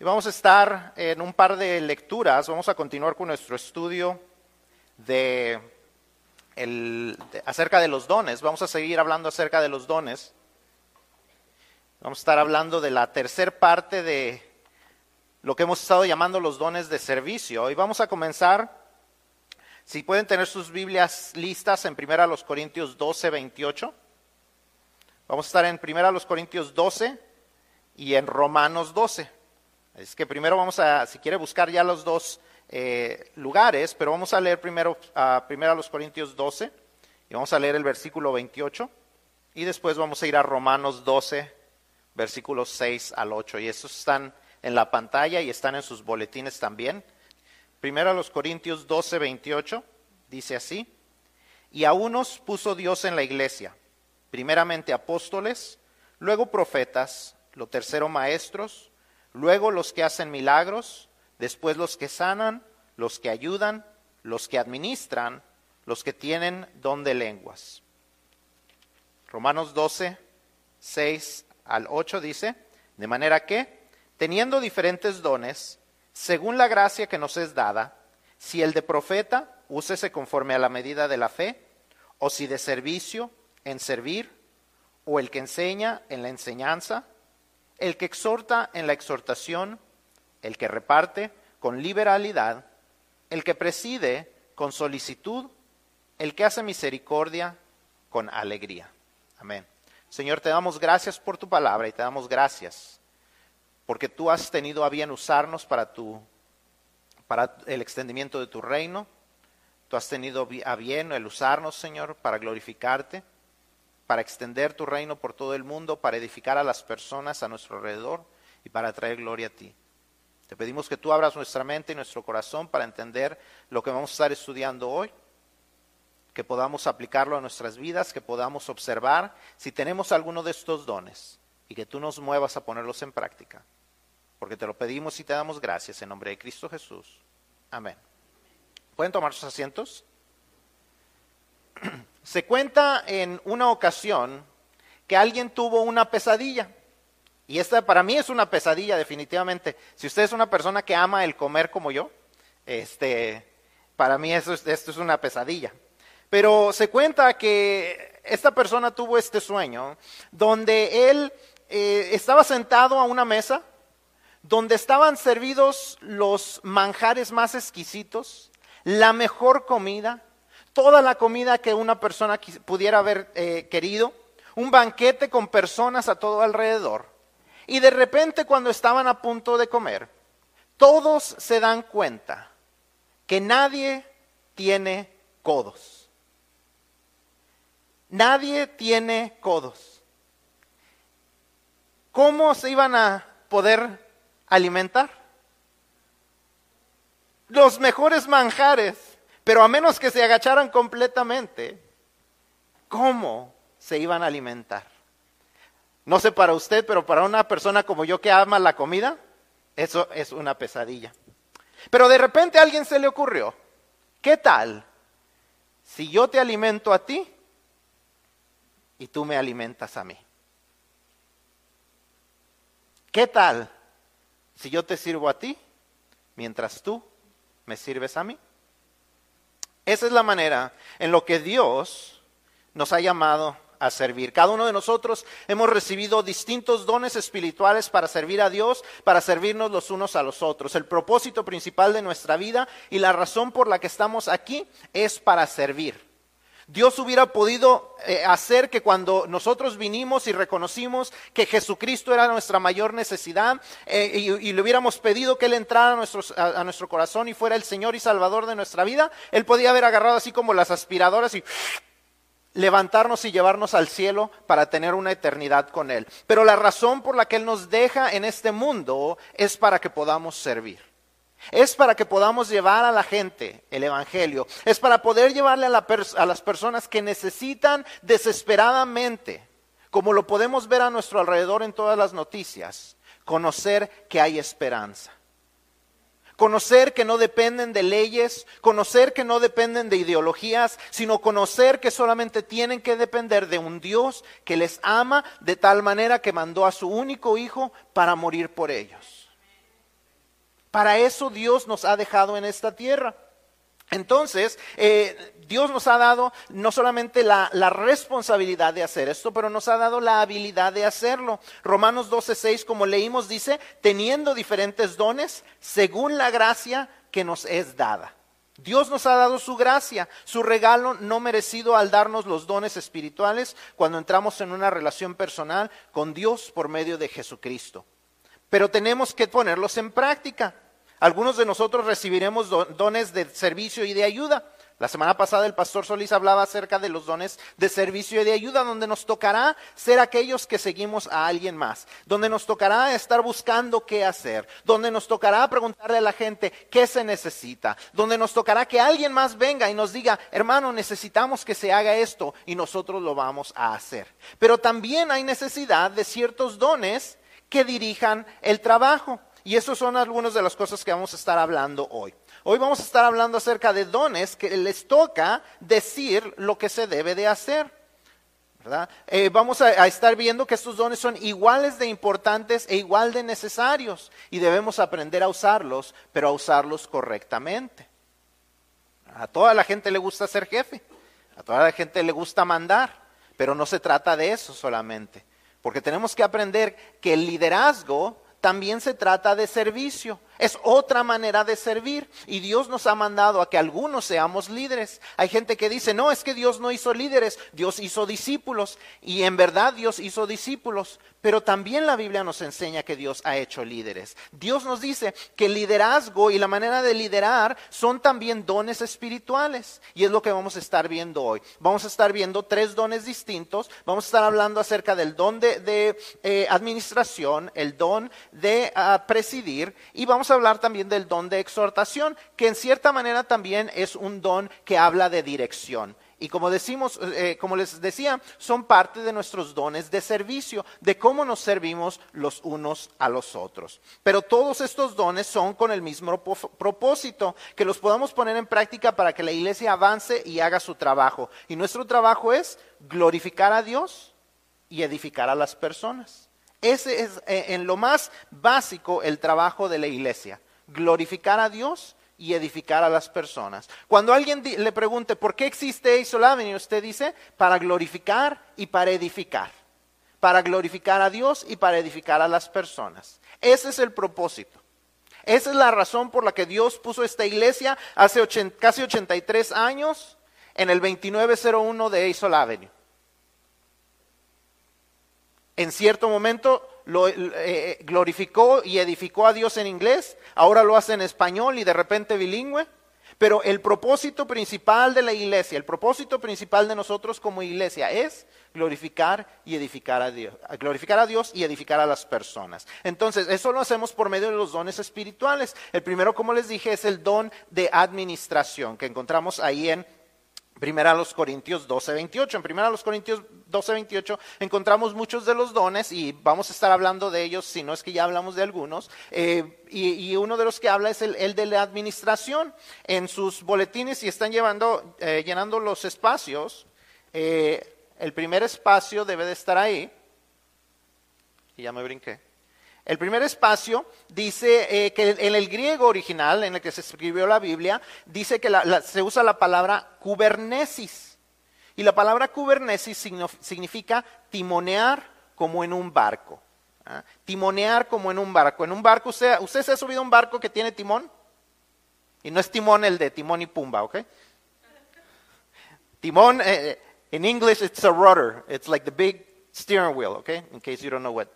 Y vamos a estar en un par de lecturas, vamos a continuar con nuestro estudio de, acerca de los dones, vamos a seguir hablando acerca de los dones. Vamos a estar hablando de la tercer parte de lo que hemos estado llamando los dones de servicio. Y vamos a comenzar, si pueden tener sus Biblias listas en 1 Corintios 12, 28. Vamos a estar en 1 Corintios 12 y en Romanos 12. Es que primero vamos a, si quiere buscar ya los dos eh, lugares, pero vamos a leer primero, a primero a los Corintios 12 y vamos a leer el versículo 28 y después vamos a ir a Romanos 12, versículos 6 al 8 y esos están en la pantalla y están en sus boletines también. Primero a los Corintios 12, 28 dice así, y a unos puso Dios en la iglesia, primeramente apóstoles, luego profetas, lo tercero maestros, luego los que hacen milagros, después los que sanan, los que ayudan, los que administran, los que tienen don de lenguas. Romanos 12, 6 al 8 dice, de manera que, teniendo diferentes dones, según la gracia que nos es dada, si el de profeta, úsese conforme a la medida de la fe, o si de servicio, en servir, o el que enseña en la enseñanza, el que exhorta en la exhortación, el que reparte con liberalidad, el que preside con solicitud, el que hace misericordia con alegría. Amén. Señor, te damos gracias por tu palabra y te damos gracias porque tú has tenido a bien usarnos para tu para el extendimiento de tu reino. Tú has tenido a bien el usarnos, Señor, para glorificarte para extender tu reino por todo el mundo, para edificar a las personas a nuestro alrededor y para traer gloria a ti. Te pedimos que tú abras nuestra mente y nuestro corazón para entender lo que vamos a estar estudiando hoy, que podamos aplicarlo a nuestras vidas, que podamos observar si tenemos alguno de estos dones y que tú nos muevas a ponerlos en práctica. Porque te lo pedimos y te damos gracias en nombre de Cristo Jesús. Amén. ¿Pueden tomar sus asientos? Se cuenta en una ocasión que alguien tuvo una pesadilla. Y esta para mí es una pesadilla definitivamente. Si usted es una persona que ama el comer como yo, este, para mí esto es una pesadilla. Pero se cuenta que esta persona tuvo este sueño donde él eh, estaba sentado a una mesa donde estaban servidos los manjares más exquisitos, la mejor comida, toda la comida que una persona pudiera haber eh, querido, un banquete con personas a todo alrededor. Y de repente cuando estaban a punto de comer, todos se dan cuenta que nadie tiene codos. Nadie tiene codos. ¿Cómo se iban a poder alimentar? Los mejores manjares pero a menos que se agacharan completamente, ¿cómo se iban a alimentar? No sé para usted, pero para una persona como yo que ama la comida, eso es una pesadilla. Pero de repente a alguien se le ocurrió, ¿qué tal si yo te alimento a ti y tú me alimentas a mí? ¿Qué tal si yo te sirvo a ti mientras tú me sirves a mí? Esa es la manera en lo que Dios nos ha llamado a servir. Cada uno de nosotros hemos recibido distintos dones espirituales para servir a Dios, para servirnos los unos a los otros. El propósito principal de nuestra vida y la razón por la que estamos aquí es para servir. Dios hubiera podido eh, hacer que cuando nosotros vinimos y reconocimos que Jesucristo era nuestra mayor necesidad eh, y, le hubiéramos pedido que Él entrara a, a, nuestro corazón y fuera el Señor y Salvador de nuestra vida, Él podía haber agarrado así como las aspiradoras y levantarnos y llevarnos al cielo para tener una eternidad con Él. Pero la razón por la que Él nos deja en este mundo es para que podamos servir. Es para que podamos llevar a la gente el Evangelio. Es para poder llevarle a, las personas que necesitan desesperadamente, como lo podemos ver a nuestro alrededor en todas las noticias, conocer que hay esperanza. Conocer que no dependen de leyes, conocer que no dependen de ideologías, sino conocer que solamente tienen que depender de un Dios que les ama de tal manera que mandó a su único hijo para morir por ellos. Para eso Dios nos ha dejado en esta tierra. Entonces, eh, Dios nos ha dado no solamente la, la, responsabilidad de hacer esto, pero nos ha dado la habilidad de hacerlo. Romanos 12:6, como leímos, dice, teniendo diferentes dones según la gracia que nos es dada. Dios nos ha dado su gracia, su regalo no merecido al darnos los dones espirituales cuando entramos en una relación personal con Dios por medio de Jesucristo. Pero tenemos que ponerlos en práctica. Algunos de nosotros recibiremos dones de servicio y de ayuda. La semana pasada el pastor Solís hablaba acerca de los dones de servicio y de ayuda, donde nos tocará ser aquellos que seguimos a alguien más, donde nos tocará estar buscando qué hacer, donde nos tocará preguntarle a la gente qué se necesita, donde nos tocará que alguien más venga y nos diga, hermano, necesitamos que se haga esto y nosotros lo vamos a hacer. Pero también hay necesidad de ciertos dones que dirijan el trabajo. Y esas son algunas de las cosas que vamos a estar hablando hoy. Hoy vamos a estar hablando acerca de dones que les toca decir lo que se debe de hacer. ¿verdad? Eh, vamos a, estar viendo que estos dones son iguales de importantes e igual de necesarios y debemos aprender a usarlos, pero a usarlos correctamente. A toda la gente le gusta ser jefe, a toda la gente le gusta mandar, pero no se trata de eso solamente, porque tenemos que aprender que el liderazgo también se trata de servicio. Es otra manera de servir. Y Dios nos ha mandado a que algunos seamos líderes. Hay gente que dice, no, es que Dios no hizo líderes, Dios hizo discípulos. Y en verdad Dios hizo discípulos. Pero también la Biblia nos enseña que Dios ha hecho líderes. Dios nos dice que el liderazgo y la manera de liderar son también dones espirituales. Y es lo que vamos a estar viendo hoy. Vamos a estar viendo tres dones distintos. Vamos a estar hablando acerca del don de, eh, administración, el don de ah, presidir. Y vamos a hablar también del don de exhortación, que en cierta manera también es un don que habla de dirección. Y como decimos, eh, como les decía, son parte de nuestros dones de servicio, de cómo nos servimos los unos a los otros. Pero todos estos dones son con el mismo propósito, que los podamos poner en práctica para que la iglesia avance y haga su trabajo. Y nuestro trabajo es glorificar a Dios y edificar a las personas. Ese es eh, en lo más básico el trabajo de la iglesia, glorificar a Dios y edificar a las personas. Cuando alguien le pregunte por qué existe Aisol Avenue, usted dice para glorificar y para edificar, para glorificar a Dios y para edificar a las personas. Ese es el propósito. Esa es la razón por la que Dios puso esta iglesia hace casi 83 años en el 2901 de Aisol Avenue en cierto momento lo eh, eh, glorificó y edificó a Dios en inglés, ahora lo hace en español y de repente bilingüe. Pero el propósito principal de la iglesia, el propósito principal de nosotros como iglesia es glorificar y edificar a Dios, glorificar a Dios y edificar a las personas. Entonces, eso lo hacemos por medio de los dones espirituales. El primero, como les dije, es el don de administración que encontramos ahí en Primera a los Corintios 12, 28. En Primera a los Corintios 12, 28 encontramos muchos de los dones y vamos a estar hablando de ellos, si no es que ya hablamos de algunos. Eh, y, uno de los que habla es el, de la administración. En sus boletines, y están llevando, eh, llenando los espacios, eh, el primer espacio debe de estar ahí. Y ya me brinqué. El primer espacio dice eh, que en el griego original, en el que se escribió la Biblia, dice que se usa la palabra kubernesis. Y la palabra kubernesis significa timonear como en un barco. ¿ah? Timonear como en un barco. En un barco, usted, ¿usted se ha subido a un barco que tiene timón? Y no es timón el de timón y pumba, ¿ok? Timón, eh, en inglés, it's a rudder. It's like the big steering wheel, ¿ok? In case you don't know what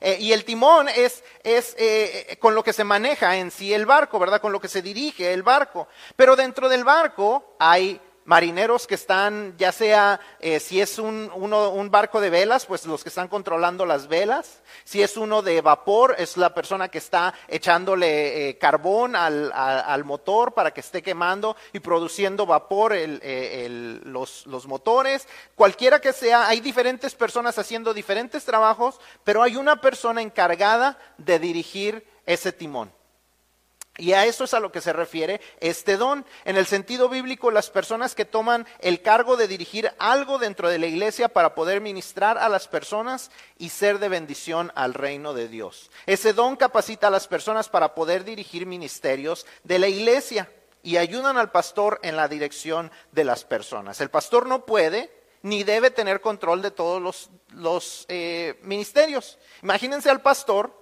eh, y el timón es, es eh, con lo que se maneja en sí el barco, ¿verdad? Con lo que se dirige el barco. Pero dentro del barco hay marineros que están, ya sea eh, si es un, uno, un, barco de velas, pues los que están controlando las velas, si es uno de vapor, es la persona que está echándole eh, carbón al, motor para que esté quemando y produciendo vapor eh, los motores, cualquiera que sea, hay diferentes personas haciendo diferentes trabajos, pero hay una persona encargada de dirigir ese timón. Y a eso es a lo que se refiere este don. En el sentido bíblico, las personas que toman el cargo de dirigir algo dentro de la iglesia para poder ministrar a las personas y ser de bendición al reino de Dios. Ese don capacita a las personas para poder dirigir ministerios de la iglesia y ayudan al pastor en la dirección de las personas. El pastor no puede ni debe tener control de todos los, eh, ministerios. Imagínense al pastor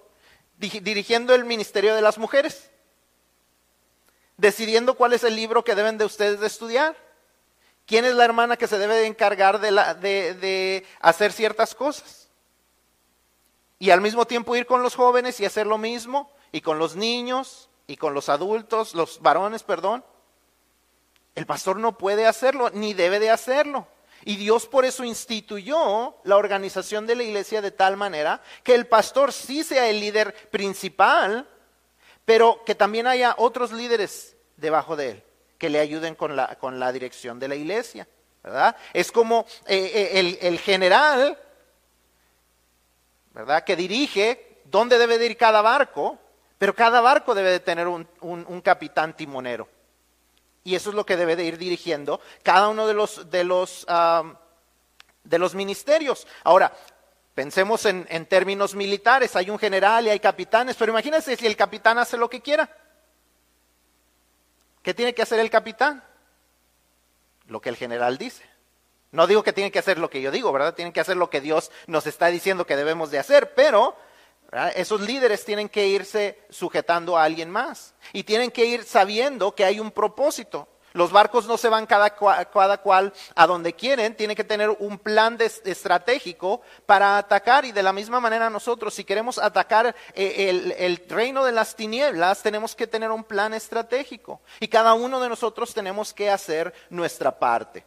dirigiendo el ministerio de las mujeres decidiendo cuál es el libro que deben de ustedes de estudiar. ¿Quién es la hermana que se debe de encargar de, de hacer ciertas cosas? Y al mismo tiempo ir con los jóvenes y hacer lo mismo, y con los niños, y con los adultos, los varones, perdón. El pastor no puede hacerlo, ni debe de hacerlo. Y Dios por eso instituyó la organización de la iglesia de tal manera que el pastor sí sea el líder principal, pero que también haya otros líderes debajo de él que le ayuden con la, con la dirección de la iglesia. ¿verdad? Es como eh, eh, el, general, ¿verdad? Que dirige dónde debe de ir cada barco, pero cada barco debe de tener un, un, capitán timonero. Y eso es lo que debe de ir dirigiendo cada uno de los, de los, de los ministerios. Ahora, Pensemos en, términos militares, hay un general y hay capitanes, pero imagínense si el capitán hace lo que quiera. ¿Qué tiene que hacer el capitán? Lo que el general dice. No digo que tiene que hacer lo que yo digo, ¿verdad? Tienen que hacer lo que Dios nos está diciendo que debemos de hacer, pero esos líderes tienen que irse sujetando a alguien más y tienen que ir sabiendo que hay un propósito. Los barcos no se van cada, cual a donde quieren, tienen que tener un plan estratégico para atacar y de la misma manera nosotros, si queremos atacar eh, el, el reino de las tinieblas, tenemos que tener un plan estratégico y cada uno de nosotros tenemos que hacer nuestra parte.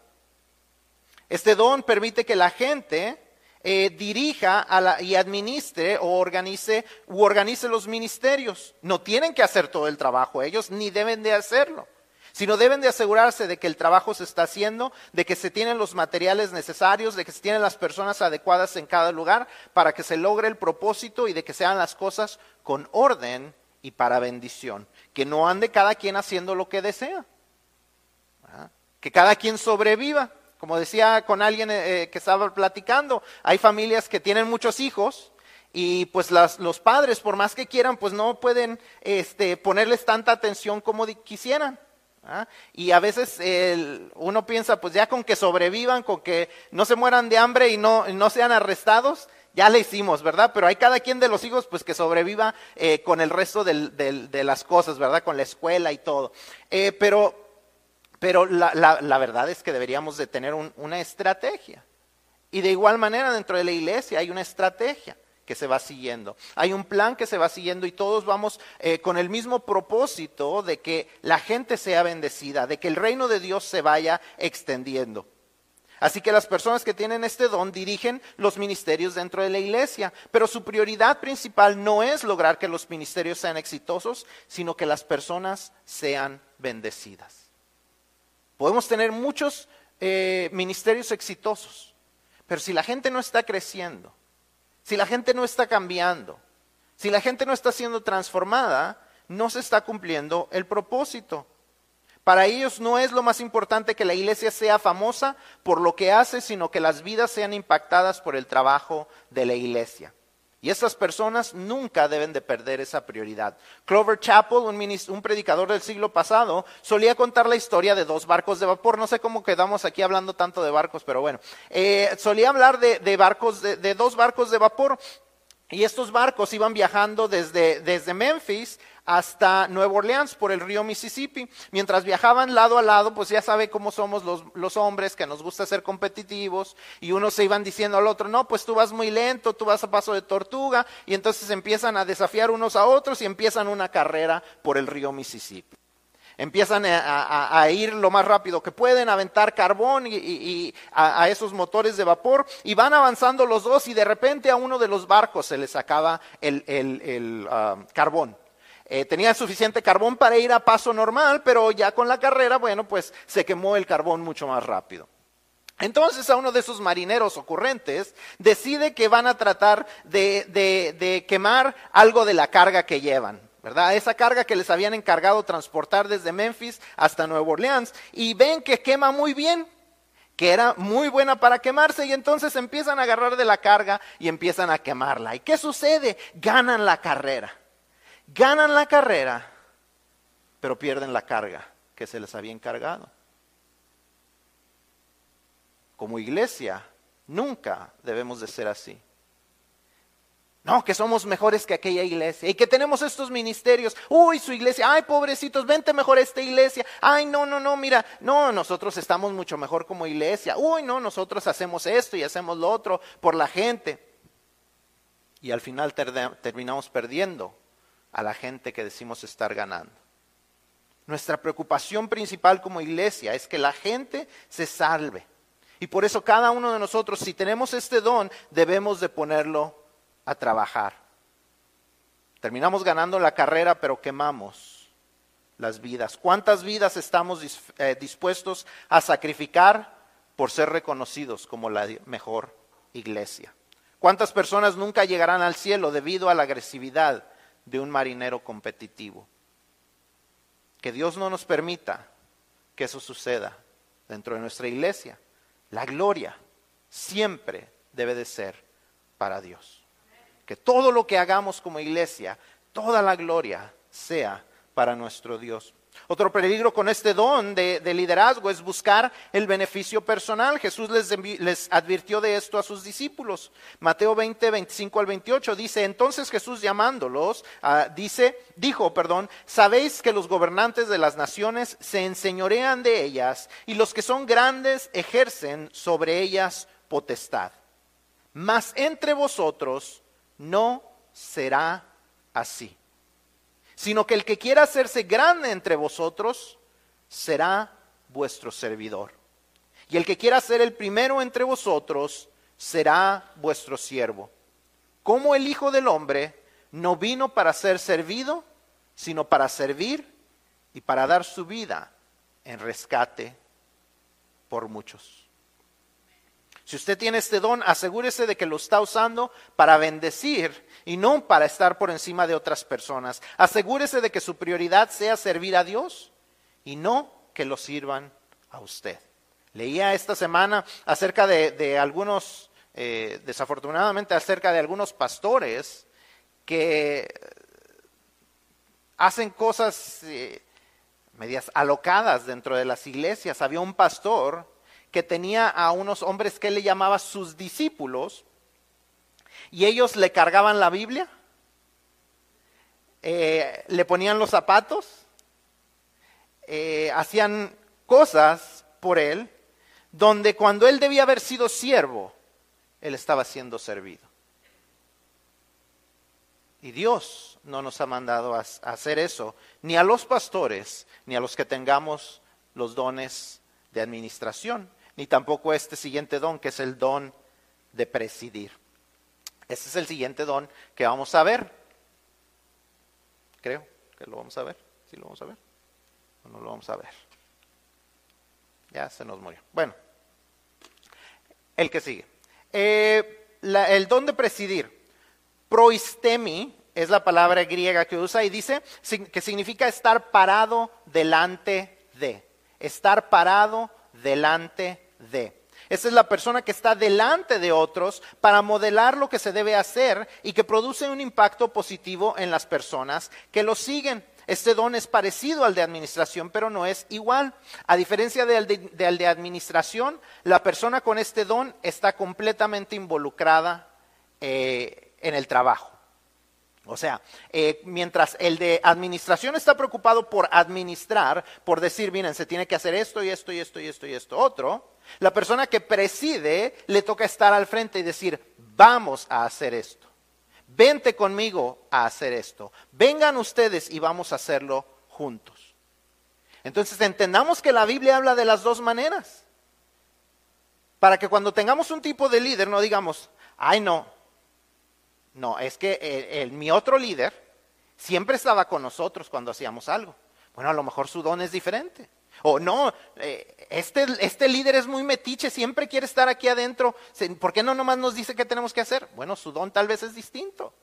Este don permite que la gente eh, dirija y administre o organice u organice los ministerios. No tienen que hacer todo el trabajo ellos, ni deben de hacerlo sino deben de asegurarse de que el trabajo se está haciendo, de que se tienen los materiales necesarios, de que se tienen las personas adecuadas en cada lugar para que se logre el propósito y de que sean las cosas con orden y para bendición. Que no ande cada quien haciendo lo que desea. Que cada quien sobreviva. Como decía con alguien eh, eh, que estaba platicando, hay familias que tienen muchos hijos y pues los padres, por más que quieran, pues no pueden este, ponerles tanta atención como quisieran. ¿Ah? Y a veces uno piensa, pues ya con que sobrevivan, con que no se mueran de hambre y no, no sean arrestados, ya le hicimos, ¿verdad? Pero hay cada quien de los hijos, pues que sobreviva eh, con el resto de las cosas, ¿verdad? Con la escuela y todo. Eh, pero pero la, la, verdad es que deberíamos de tener una estrategia. Y de igual manera dentro de la iglesia hay una estrategia que se va siguiendo. Hay un plan que se va siguiendo y todos vamos eh, con el mismo propósito de que la gente sea bendecida, de que el reino de Dios se vaya extendiendo. Así que las personas que tienen este don dirigen los ministerios dentro de la iglesia, pero su prioridad principal no es lograr que los ministerios sean exitosos, sino que las personas sean bendecidas. Podemos tener muchos eh, ministerios exitosos, pero si la gente no está creciendo, si la gente no está cambiando, si la gente no está siendo transformada, no se está cumpliendo el propósito. Para ellos no es lo más importante que la iglesia sea famosa por lo que hace, sino que las vidas sean impactadas por el trabajo de la iglesia. Y estas personas nunca deben de perder esa prioridad. Clover Chapel, un, predicador del siglo pasado, solía contar la historia de dos barcos de vapor. No sé cómo quedamos aquí hablando tanto de barcos, pero bueno. Eh, solía hablar de, barcos, de dos barcos de vapor. Y estos barcos iban viajando desde Memphis hasta Nueva Orleans por el río Mississippi. Mientras viajaban lado a lado, pues ya sabe cómo somos los, hombres, que nos gusta ser competitivos, y unos se iban diciendo al otro, no, pues tú vas muy lento, tú vas a paso de tortuga, y entonces empiezan a desafiar unos a otros y empiezan una carrera por el río Mississippi empiezan a, ir lo más rápido que pueden, a aventar carbón y, a, esos motores de vapor, y van avanzando los dos y de repente a uno de los barcos se les acaba el, ah, carbón. Eh, tenían suficiente carbón para ir a paso normal, pero ya con la carrera, bueno, pues se quemó el carbón mucho más rápido. Entonces a uno de esos marineros ocurrentes decide que van a tratar de, de quemar algo de la carga que llevan. ¿verdad? Esa carga que les habían encargado transportar desde Memphis hasta Nueva Orleans y ven que quema muy bien, que era muy buena para quemarse y entonces empiezan a agarrar de la carga y empiezan a quemarla. ¿Y qué sucede? Ganan la carrera. Ganan la carrera, pero pierden la carga que se les había encargado. Como iglesia, nunca debemos de ser así. No, que somos mejores que aquella iglesia y que tenemos estos ministerios. Uy, su iglesia, ay, pobrecitos, vente mejor a esta iglesia. Ay, no, no, no, mira, no, nosotros estamos mucho mejor como iglesia. Uy, no, nosotros hacemos esto y hacemos lo otro por la gente. Y al final terminamos perdiendo a la gente que decimos estar ganando. Nuestra preocupación principal como iglesia es que la gente se salve. Y por eso cada uno de nosotros, si tenemos este don, debemos de ponerlo a trabajar. Terminamos ganando la carrera, pero quemamos las vidas. ¿Cuántas vidas estamos eh, dispuestos a sacrificar por ser reconocidos como la mejor iglesia? ¿Cuántas personas nunca llegarán al cielo debido a la agresividad de un marinero competitivo? Que Dios no nos permita que eso suceda dentro de nuestra iglesia. La gloria siempre debe de ser para Dios que todo lo que hagamos como iglesia, toda la gloria sea para nuestro Dios. Otro peligro con este don de, liderazgo es buscar el beneficio personal. Jesús les, advirtió de esto a sus discípulos. Mateo 20, 25 al 28 dice, entonces Jesús llamándolos, ah, dice, dijo, perdón, sabéis que los gobernantes de las naciones se enseñorean de ellas y los que son grandes ejercen sobre ellas potestad. Mas entre vosotros no será así, sino que el que quiera hacerse grande entre vosotros será vuestro servidor. Y el que quiera ser el primero entre vosotros será vuestro siervo. Como el Hijo del Hombre no vino para ser servido, sino para servir y para dar su vida en rescate por muchos. Si usted tiene este don, asegúrese de que lo está usando para bendecir y no para estar por encima de otras personas. Asegúrese de que su prioridad sea servir a Dios y no que lo sirvan a usted. Leía esta semana acerca de, algunos, eh, desafortunadamente acerca de algunos pastores que hacen cosas eh, medias alocadas dentro de las iglesias. Había un pastor que tenía a unos hombres que él le llamaba sus discípulos, y ellos le cargaban la Biblia, eh, le ponían los zapatos, eh, hacían cosas por él, donde cuando él debía haber sido siervo, él estaba siendo servido. Y Dios no nos ha mandado a hacer eso, ni a los pastores, ni a los que tengamos los dones de administración ni tampoco este siguiente don, que es el don de presidir. Este es el siguiente don que vamos a ver. Creo que lo vamos a ver. ¿Sí lo vamos a ver? ¿O no lo vamos a ver? Ya se nos murió. Bueno, el que sigue. Eh, el don de presidir. Proistemi es la palabra griega que usa y dice que significa estar parado delante de. Estar parado delante de. Esa es la persona que está delante de otros para modelar lo que se debe hacer y que produce un impacto positivo en las personas que lo siguen. Este don es parecido al de administración, pero no es igual. A diferencia del de, de, administración, la persona con este don está completamente involucrada eh, en el trabajo. O sea, eh, mientras el de administración está preocupado por administrar, por decir, miren, se tiene que hacer esto y esto y esto y esto y esto otro, la persona que preside le toca estar al frente y decir, vamos a hacer esto. Vente conmigo a hacer esto. Vengan ustedes y vamos a hacerlo juntos. Entonces entendamos que la Biblia habla de las dos maneras. Para que cuando tengamos un tipo de líder no digamos, ay no, no, es que mi otro líder siempre estaba con nosotros cuando hacíamos algo. Bueno, a lo mejor su don es diferente. O no, eh, este, este líder es muy metiche, siempre quiere estar aquí adentro. ¿Por qué no nomás nos dice qué tenemos que hacer? Bueno, su don tal vez es distinto.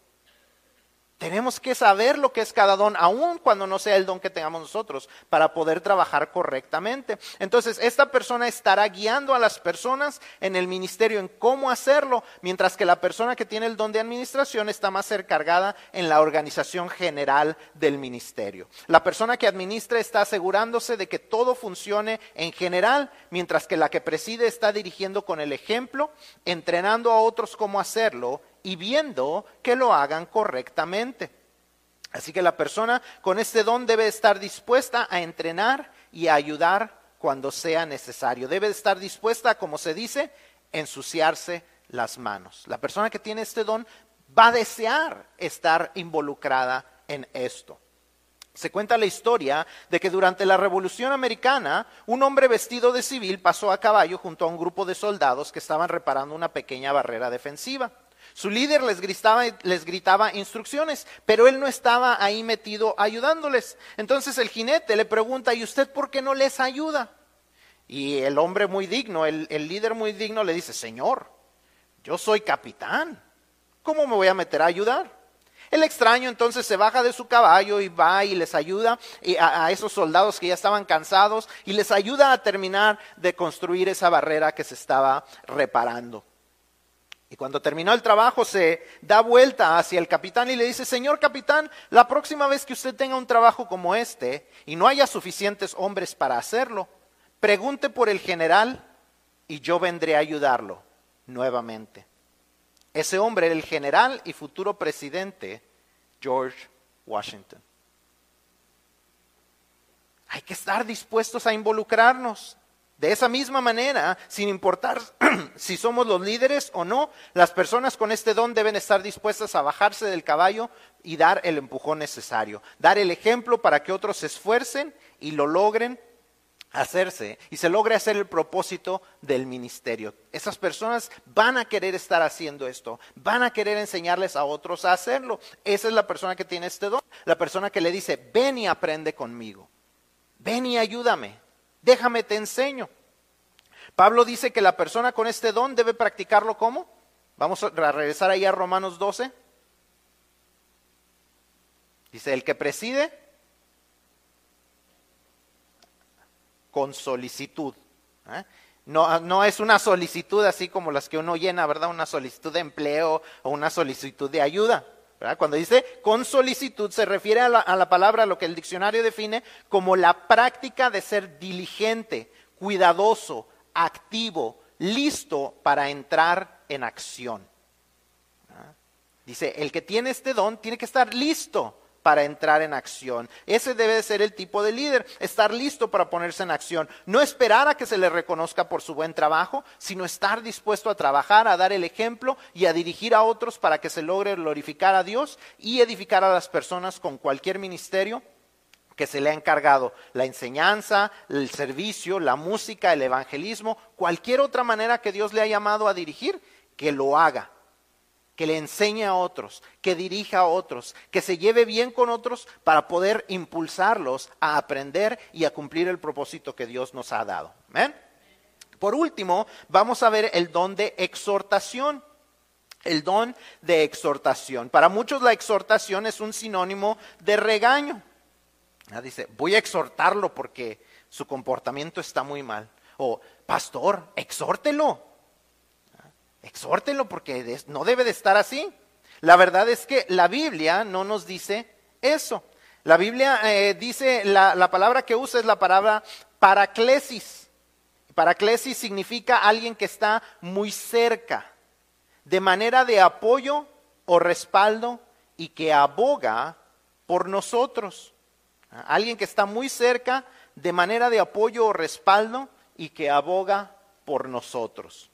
Tenemos que saber lo que es cada don, aun cuando no sea el don que tengamos nosotros, para poder trabajar correctamente. Entonces, esta persona estará guiando a las personas en el ministerio en cómo hacerlo, mientras que la persona que tiene el don de administración está más encargada en la organización general del ministerio. La persona que administra está asegurándose de que todo funcione en general, mientras que la que preside está dirigiendo con el ejemplo, entrenando a otros cómo hacerlo y viendo que lo hagan correctamente. Así que la persona con este don debe estar dispuesta a entrenar y a ayudar cuando sea necesario. Debe estar dispuesta, como se dice, ensuciarse las manos. La persona que tiene este don va a desear estar involucrada en esto. Se cuenta la historia de que durante la Revolución Americana un hombre vestido de civil pasó a caballo junto a un grupo de soldados que estaban reparando una pequeña barrera defensiva. Su líder les gritaba, les gritaba instrucciones, pero él no estaba ahí metido ayudándoles. Entonces el jinete le pregunta, ¿y usted por qué no les ayuda? Y el hombre muy digno, el, el líder muy digno le dice, Señor, yo soy capitán, ¿cómo me voy a meter a ayudar? El extraño entonces se baja de su caballo y va y les ayuda a, a, esos soldados que ya estaban cansados y les ayuda a terminar de construir esa barrera que se estaba reparando. Y cuando terminó el trabajo se da vuelta hacia el capitán y le dice, señor capitán, la próxima vez que usted tenga un trabajo como este y no haya suficientes hombres para hacerlo, pregunte por el general y yo vendré a ayudarlo nuevamente. Ese hombre era el general y futuro presidente George Washington. Hay que estar dispuestos a involucrarnos. De esa misma manera, sin importar si somos los líderes o no, las personas con este don deben estar dispuestas a bajarse del caballo y dar el empujón necesario, dar el ejemplo para que otros se esfuercen y lo logren hacerse y se logre hacer el propósito del ministerio. Esas personas van a querer estar haciendo esto, van a querer enseñarles a otros a hacerlo. Esa es la persona que tiene este don, la persona que le dice, ven y aprende conmigo, ven y ayúdame déjame te enseño. Pablo dice que la persona con este don debe practicarlo ¿cómo? Vamos a regresar ahí a Romanos 12. Dice, el que preside con solicitud. ¿eh? No, no, es una solicitud así como las que uno llena, ¿verdad? Una solicitud de empleo o una solicitud de ayuda. Cuando dice con solicitud se refiere a la, palabra, lo que el diccionario define como la práctica de ser diligente, cuidadoso, activo, listo para entrar en acción. Dice, el que tiene este don tiene que estar listo para entrar en acción. Ese debe ser el tipo de líder, estar listo para ponerse en acción. No esperar a que se le reconozca por su buen trabajo, sino estar dispuesto a trabajar, a dar el ejemplo y a dirigir a otros para que se logre glorificar a Dios y edificar a las personas con cualquier ministerio que se le ha encargado, la enseñanza, el servicio, la música, el evangelismo, cualquier otra manera que Dios le ha llamado a dirigir, que lo haga que le enseñe a otros, que dirija a otros, que se lleve bien con otros para poder impulsarlos a aprender y a cumplir el propósito que Dios nos ha dado. Por último, vamos a ver el don de exhortación. El don de exhortación. Para muchos la exhortación es un sinónimo de regaño. Ah, dice, voy a exhortarlo porque su comportamiento está muy mal. O, pastor, exhórtelo exhórtenlo porque no debe de estar así. La verdad es que la Biblia no nos dice eso. La Biblia eh, dice, la, la, palabra que usa es la palabra paraclesis. Paraclesis significa alguien que está muy cerca, de manera de apoyo o respaldo y que aboga por nosotros. Alguien que está muy cerca, de manera de apoyo o respaldo y que aboga por nosotros.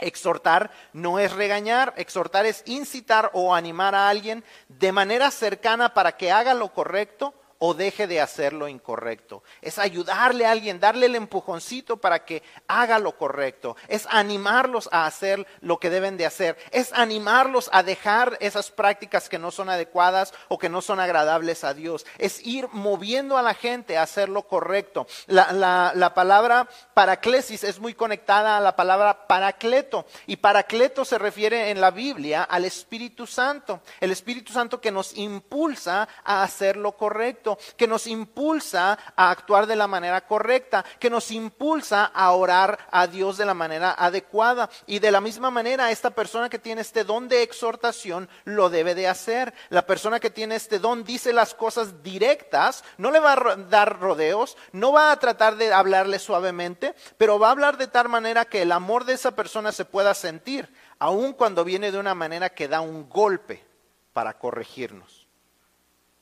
Exhortar no es regañar, exhortar es incitar o animar a alguien de manera cercana para que haga lo correcto o deje de hacer lo incorrecto. Es ayudarle a alguien, darle el empujoncito para que haga lo correcto. Es animarlos a hacer lo que deben de hacer. Es animarlos a dejar esas prácticas que no son adecuadas o que no son agradables a Dios. Es ir moviendo a la gente a hacer lo correcto. La, la palabra paraclesis es muy conectada a la palabra paracleto. Y paracleto se refiere en la Biblia al Espíritu Santo. El Espíritu Santo que nos impulsa a hacer lo correcto que nos impulsa a actuar de la manera correcta, que nos impulsa a orar a Dios de la manera adecuada. Y de la misma manera, esta persona que tiene este don de exhortación lo debe de hacer. La persona que tiene este don dice las cosas directas, no le va a dar rodeos, no va a tratar de hablarle suavemente, pero va a hablar de tal manera que el amor de esa persona se pueda sentir, aun cuando viene de una manera que da un golpe para corregirnos.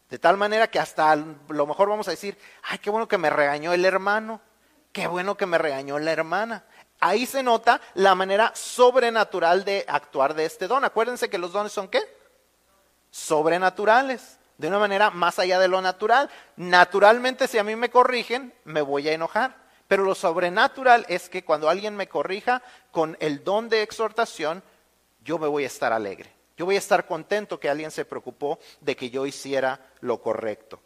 De tal manera que hasta lo mejor vamos a decir, ay, qué bueno que me regañó el hermano, qué bueno que me regañó la hermana. Ahí se nota la manera sobrenatural de actuar de este don. Acuérdense que los dones son qué? Sobrenaturales, de una manera más allá de lo natural. Naturalmente, si a mí me corrigen, me voy a enojar. Pero lo sobrenatural es que cuando alguien me corrija con el don de exhortación, yo me voy a estar alegre. Yo voy a estar contento que alguien se preocupó de que yo hiciera lo correcto.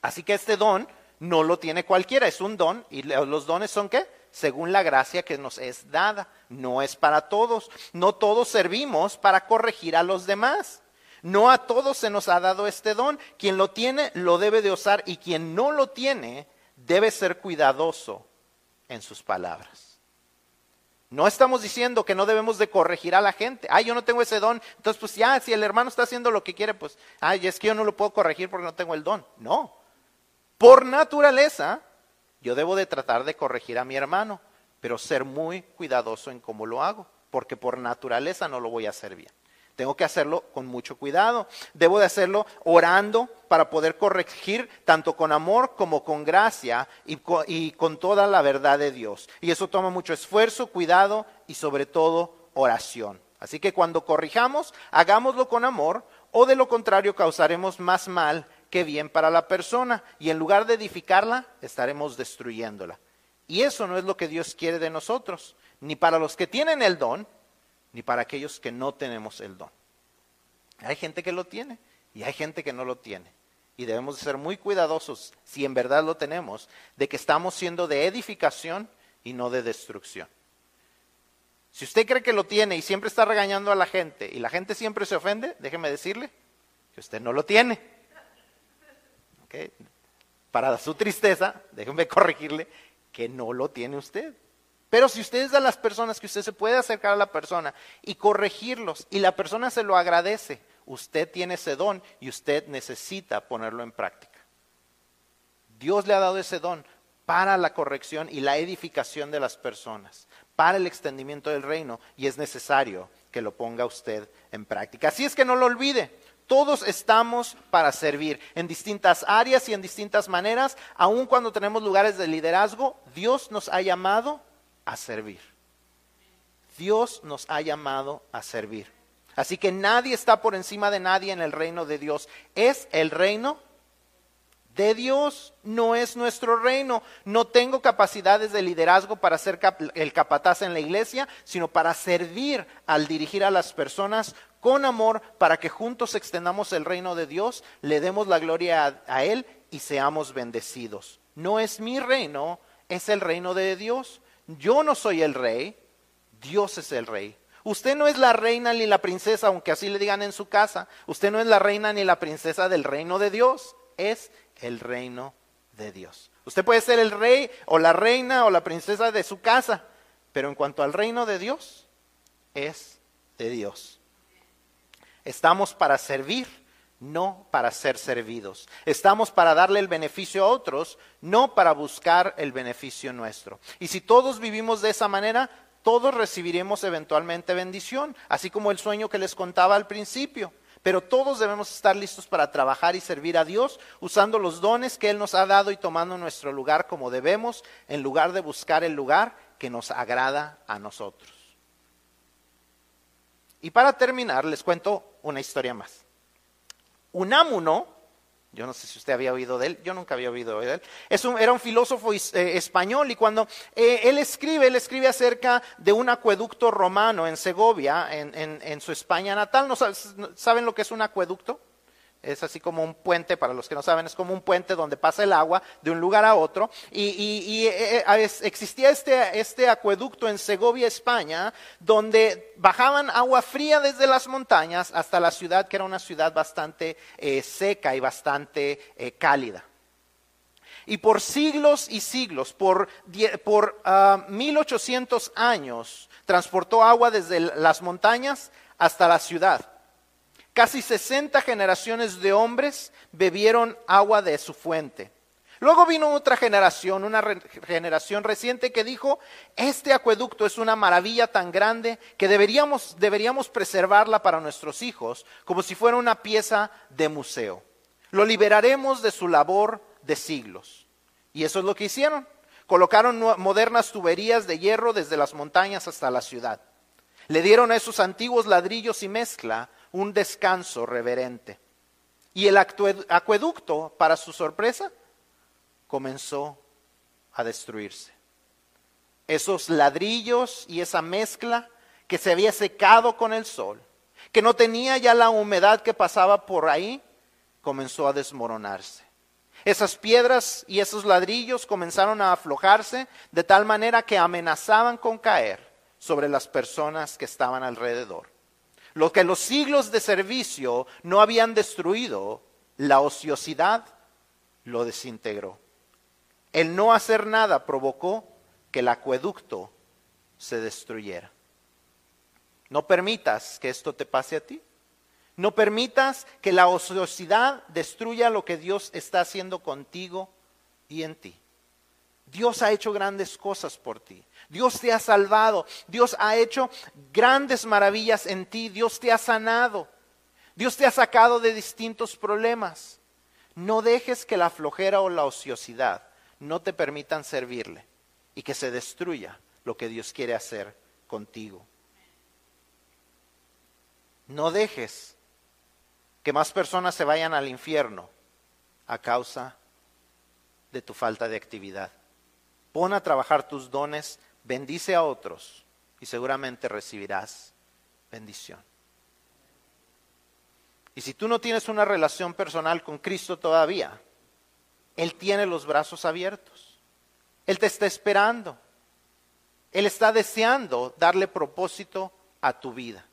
Así que este don no lo tiene cualquiera, es un don y los dones son qué? Según la gracia que nos es dada, no es para todos. No todos servimos para corregir a los demás. No a todos se nos ha dado este don. Quien lo tiene lo debe de usar y quien no lo tiene debe ser cuidadoso en sus palabras. No estamos diciendo que no debemos de corregir a la gente. Ay, yo no tengo ese don. Entonces, pues ya, si el hermano está haciendo lo que quiere, pues, ay, es que yo no lo puedo corregir porque no tengo el don. No. Por naturaleza, yo debo de tratar de corregir a mi hermano, pero ser muy cuidadoso en cómo lo hago, porque por naturaleza no lo voy a hacer bien. Tengo que hacerlo con mucho cuidado. Debo de hacerlo orando para poder corregir tanto con amor como con gracia y con, toda la verdad de Dios. Y eso toma mucho esfuerzo, cuidado y sobre todo oración. Así que cuando corrijamos, hagámoslo con amor o de lo contrario causaremos más mal que bien para la persona y en lugar de edificarla, estaremos destruyéndola. Y eso no es lo que Dios quiere de nosotros, ni para los que tienen el don, ni para aquellos que no tenemos el don. Hay gente que lo tiene y hay gente que no lo tiene. Y debemos ser muy cuidadosos, si en verdad lo tenemos, de que estamos siendo de edificación y no de destrucción. Si usted cree que lo tiene y siempre está regañando a la gente y la gente siempre se ofende, déjeme decirle que usted no lo tiene. Para su tristeza, déjeme corregirle que no lo tiene usted. Pero si usted es de las personas que usted se puede acercar a la persona y corregirlos y la persona se lo agradece, usted tiene ese don y usted necesita ponerlo en práctica. Dios le ha dado ese don para la corrección y la edificación de las personas, para el extendimiento del reino y es necesario que lo ponga usted en práctica. Así es que no lo olvide. Todos estamos para servir en distintas áreas y en distintas maneras. Aun cuando tenemos lugares de liderazgo, Dios nos ha llamado a servir. Dios nos ha llamado a servir. Así que nadie está por encima de nadie en el reino de Dios. Es el reino de Dios, no es nuestro reino. No tengo capacidades de liderazgo para ser el capataz en la iglesia, sino para servir al dirigir a las personas con amor para que juntos extendamos el reino de Dios, le demos la gloria a Él y seamos bendecidos. No es mi reino, es el reino de Dios. Yo no soy el rey, Dios es el rey. Usted no es la reina ni la princesa, aunque así le digan en su casa. Usted no es la reina ni la princesa del reino de Dios, es el reino de Dios. Usted puede ser el rey o la reina o la princesa de su casa, pero en cuanto al reino de Dios, es de Dios. Estamos para servir no para ser servidos. Estamos para darle el beneficio a otros, no para buscar el beneficio nuestro. Y si todos vivimos de esa manera, todos recibiremos eventualmente bendición, así como el sueño que les contaba al principio. Pero todos debemos estar listos para trabajar y servir a Dios usando los dones que Él nos ha dado y tomando nuestro lugar como debemos, en lugar de buscar el lugar que nos agrada a nosotros. Y para terminar, les cuento una historia más. Unámuno, Yo no sé si usted había oído de él, yo nunca había oído de él. Es un, era un filósofo eh, español y cuando eh, él escribe, él escribe acerca de un acueducto romano en Segovia, en, en su España natal. ¿No saben lo que es un acueducto? Es así como un puente, para los que no saben, es como un puente donde pasa el agua de un lugar a otro. Y, eh, eh, existía este, este, acueducto en Segovia, España, donde bajaban agua fría desde las montañas hasta la ciudad, que era una ciudad bastante eh, seca y bastante cálida. Y por siglos y siglos, por, por 1800 ah, años, transportó agua desde las montañas hasta la ciudad. Casi 60 generaciones de hombres bebieron agua de su fuente. Luego vino otra generación, una generación reciente que dijo, este acueducto es una maravilla tan grande que deberíamos, deberíamos preservarla para nuestros hijos como si fuera una pieza de museo. Lo liberaremos de su labor de siglos. Y eso es lo que hicieron. Colocaron modernas tuberías de hierro desde las montañas hasta la ciudad. Le dieron a esos antiguos ladrillos y mezcla un descanso reverente. Y el acueducto, para su sorpresa, comenzó a destruirse. Esos ladrillos y esa mezcla que se había secado con el sol, que no tenía ya la humedad que pasaba por ahí, comenzó a desmoronarse. Esas piedras y esos ladrillos comenzaron a aflojarse de tal manera que amenazaban con caer sobre las personas que estaban alrededor. Lo que los siglos de servicio no habían destruido, la ociosidad lo desintegró. El no hacer nada provocó que el acueducto se destruyera. No permitas que esto te pase a ti. No permitas que la ociosidad destruya lo que Dios está haciendo contigo y en ti. Dios ha hecho grandes cosas por ti. Dios te ha salvado. Dios ha hecho grandes maravillas en ti. Dios te ha sanado. Dios te ha sacado de distintos problemas. No dejes que la flojera o la ociosidad no te permitan servirle y que se destruya lo que Dios quiere hacer contigo. No dejes que más personas se vayan al infierno a causa de tu falta de actividad. Pon a trabajar tus dones, bendice a otros y seguramente recibirás bendición. Y si tú no tienes una relación personal con Cristo todavía, Él tiene los brazos abiertos. Él te está esperando. Él está deseando darle propósito a tu vida.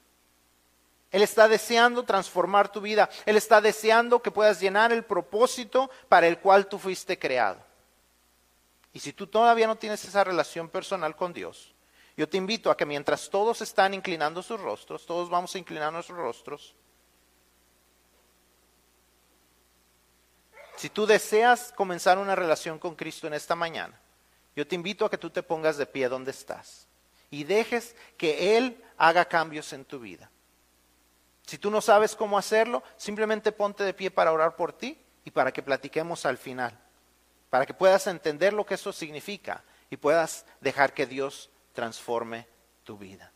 Él está deseando transformar tu vida. Él está deseando que puedas llenar el propósito para el cual tú fuiste creado. Y si tú todavía no tienes esa relación personal con Dios, yo te invito a que mientras todos están inclinando sus rostros, todos vamos a inclinar nuestros rostros, si tú deseas comenzar una relación con Cristo en esta mañana, yo te invito a que tú te pongas de pie donde estás y dejes que Él haga cambios en tu vida. Si tú no sabes cómo hacerlo, simplemente ponte de pie para orar por ti y para que platiquemos al final para que puedas entender lo que eso significa y puedas dejar que Dios transforme tu vida.